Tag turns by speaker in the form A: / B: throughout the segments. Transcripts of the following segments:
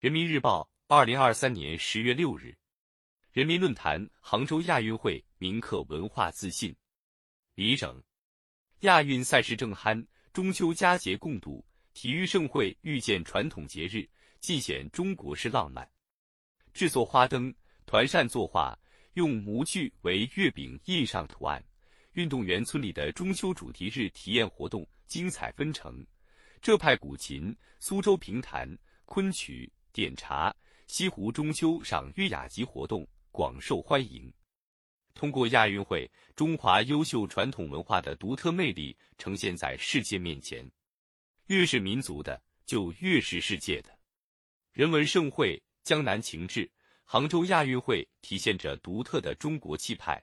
A: 人民日报，二零二三年十月六日。人民论坛：杭州亚运会铭刻文化自信。李整，亚运赛事正酣，中秋佳节共度，体育盛会遇见传统节日，尽显中国式浪漫。制作花灯、团扇作画，用模具为月饼印上图案。运动员村里的中秋主题日体验活动精彩纷呈，浙派古琴、苏州评弹、昆曲。点茶、西湖中秋赏月雅集活动广受欢迎。通过亚运会，中华优秀传统文化的独特魅力呈现在世界面前。越是民族的，就越是世界的。人文盛会，江南情致。杭州亚运会体现着独特的中国气派，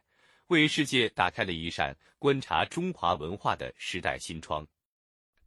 A: 为世界打开了一扇观察中华文化的时代新窗。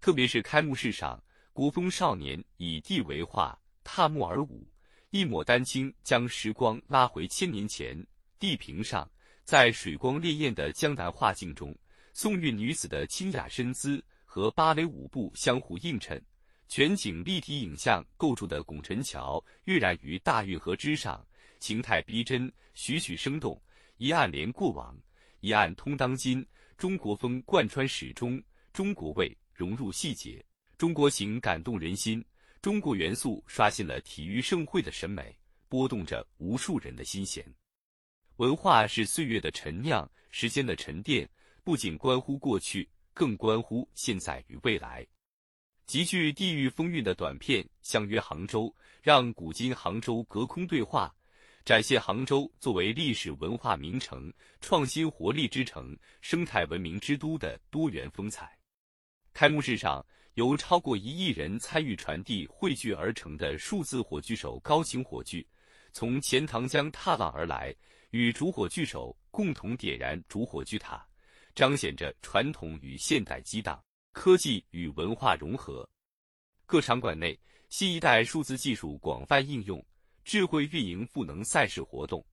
A: 特别是开幕式上，国风少年以地为画。踏木而舞，一抹丹青将时光拉回千年前。地平上，在水光潋滟的江南画境中，宋韵女子的清雅身姿和芭蕾舞步相互映衬，全景立体影像构筑的拱辰桥跃然于大运河之上，形态逼真，栩栩生动。一岸连过往，一岸通当今。中国风贯穿始终，中国味融入细节，中国情感动人心。中国元素刷新了体育盛会的审美，拨动着无数人的心弦。文化是岁月的陈酿，时间的沉淀，不仅关乎过去，更关乎现在与未来。极具地域风韵的短片《相约杭州》，让古今杭州隔空对话，展现杭州作为历史文化名城、创新活力之城、生态文明之都的多元风采。开幕式上。由超过一亿人参与传递汇聚而成的数字火炬手高擎火炬，从钱塘江踏浪而来，与主火炬手共同点燃主火炬塔，彰显着传统与现代激荡、科技与文化融合。各场馆内，新一代数字技术广泛应用，智慧运营赋能赛事活动；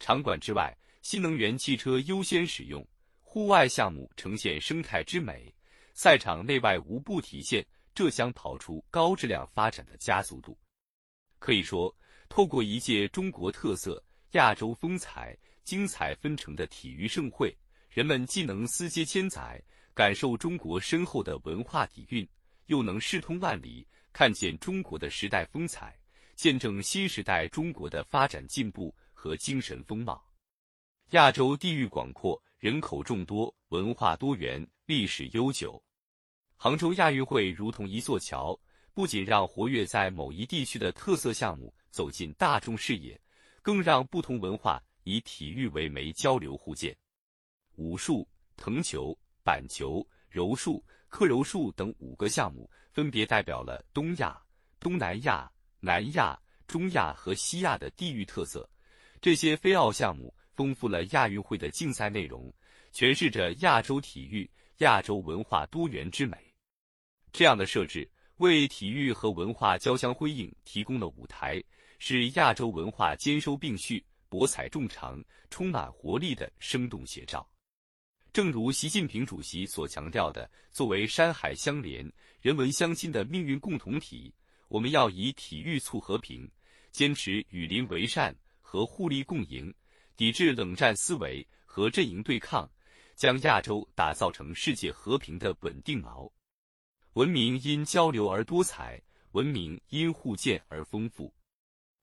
A: 场馆之外，新能源汽车优先使用，户外项目呈现生态之美。赛场内外无不体现浙江跑出高质量发展的加速度。可以说，透过一届中国特色、亚洲风采、精彩纷呈的体育盛会，人们既能思接千载，感受中国深厚的文化底蕴，又能视通万里，看见中国的时代风采，见证新时代中国的发展进步和精神风貌。亚洲地域广阔，人口众多，文化多元。历史悠久，杭州亚运会如同一座桥，不仅让活跃在某一地区的特色项目走进大众视野，更让不同文化以体育为媒交流互鉴。武术、藤球、板球、柔术、克柔术等五个项目，分别代表了东亚、东南亚、南亚、中亚和西亚的地域特色。这些非奥项目丰富了亚运会的竞赛内容，诠释着亚洲体育。亚洲文化多元之美，这样的设置为体育和文化交相辉映提供了舞台，是亚洲文化兼收并蓄、博采众长、充满活力的生动写照。正如习近平主席所强调的，作为山海相连、人文相亲的命运共同体，我们要以体育促和平，坚持与邻为善和互利共赢，抵制冷战思维和阵营对抗。将亚洲打造成世界和平的稳定锚。文明因交流而多彩，文明因互鉴而丰富。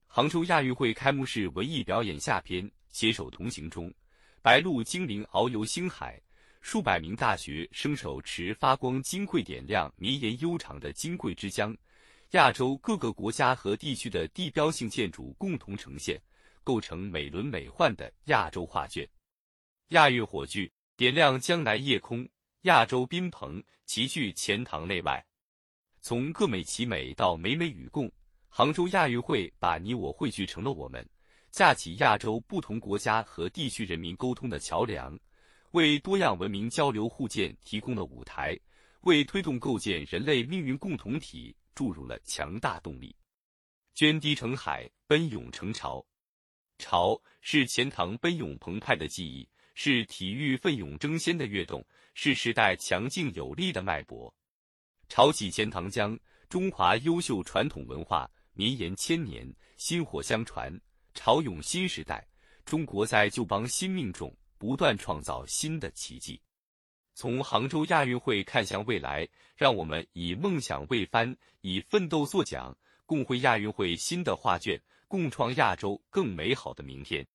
A: 杭州亚运会开幕式文艺表演下篇“携手同行”中，白鹭精灵遨游星海，数百名大学生手持发光金桂，点亮绵延悠长的金桂之江。亚洲各个国家和地区的地标性建筑共同呈现，构成美轮美奂的亚洲画卷。亚运火炬。点亮江南夜空，亚洲宾朋齐聚钱塘内外。从各美其美到美美与共，杭州亚运会把你我汇聚成了我们，架起亚洲不同国家和地区人民沟通的桥梁，为多样文明交流互鉴提供了舞台，为推动构建人类命运共同体注入了强大动力。涓滴成海，奔涌成潮，潮是钱塘奔涌澎湃的记忆。是体育奋勇争先的跃动，是时代强劲有力的脉搏。潮起钱塘江，中华优秀传统文化绵延千年，薪火相传，潮涌新时代。中国在旧邦新命中，不断创造新的奇迹。从杭州亚运会看向未来，让我们以梦想为帆，以奋斗作桨，共绘亚运会新的画卷，共创亚洲更美好的明天。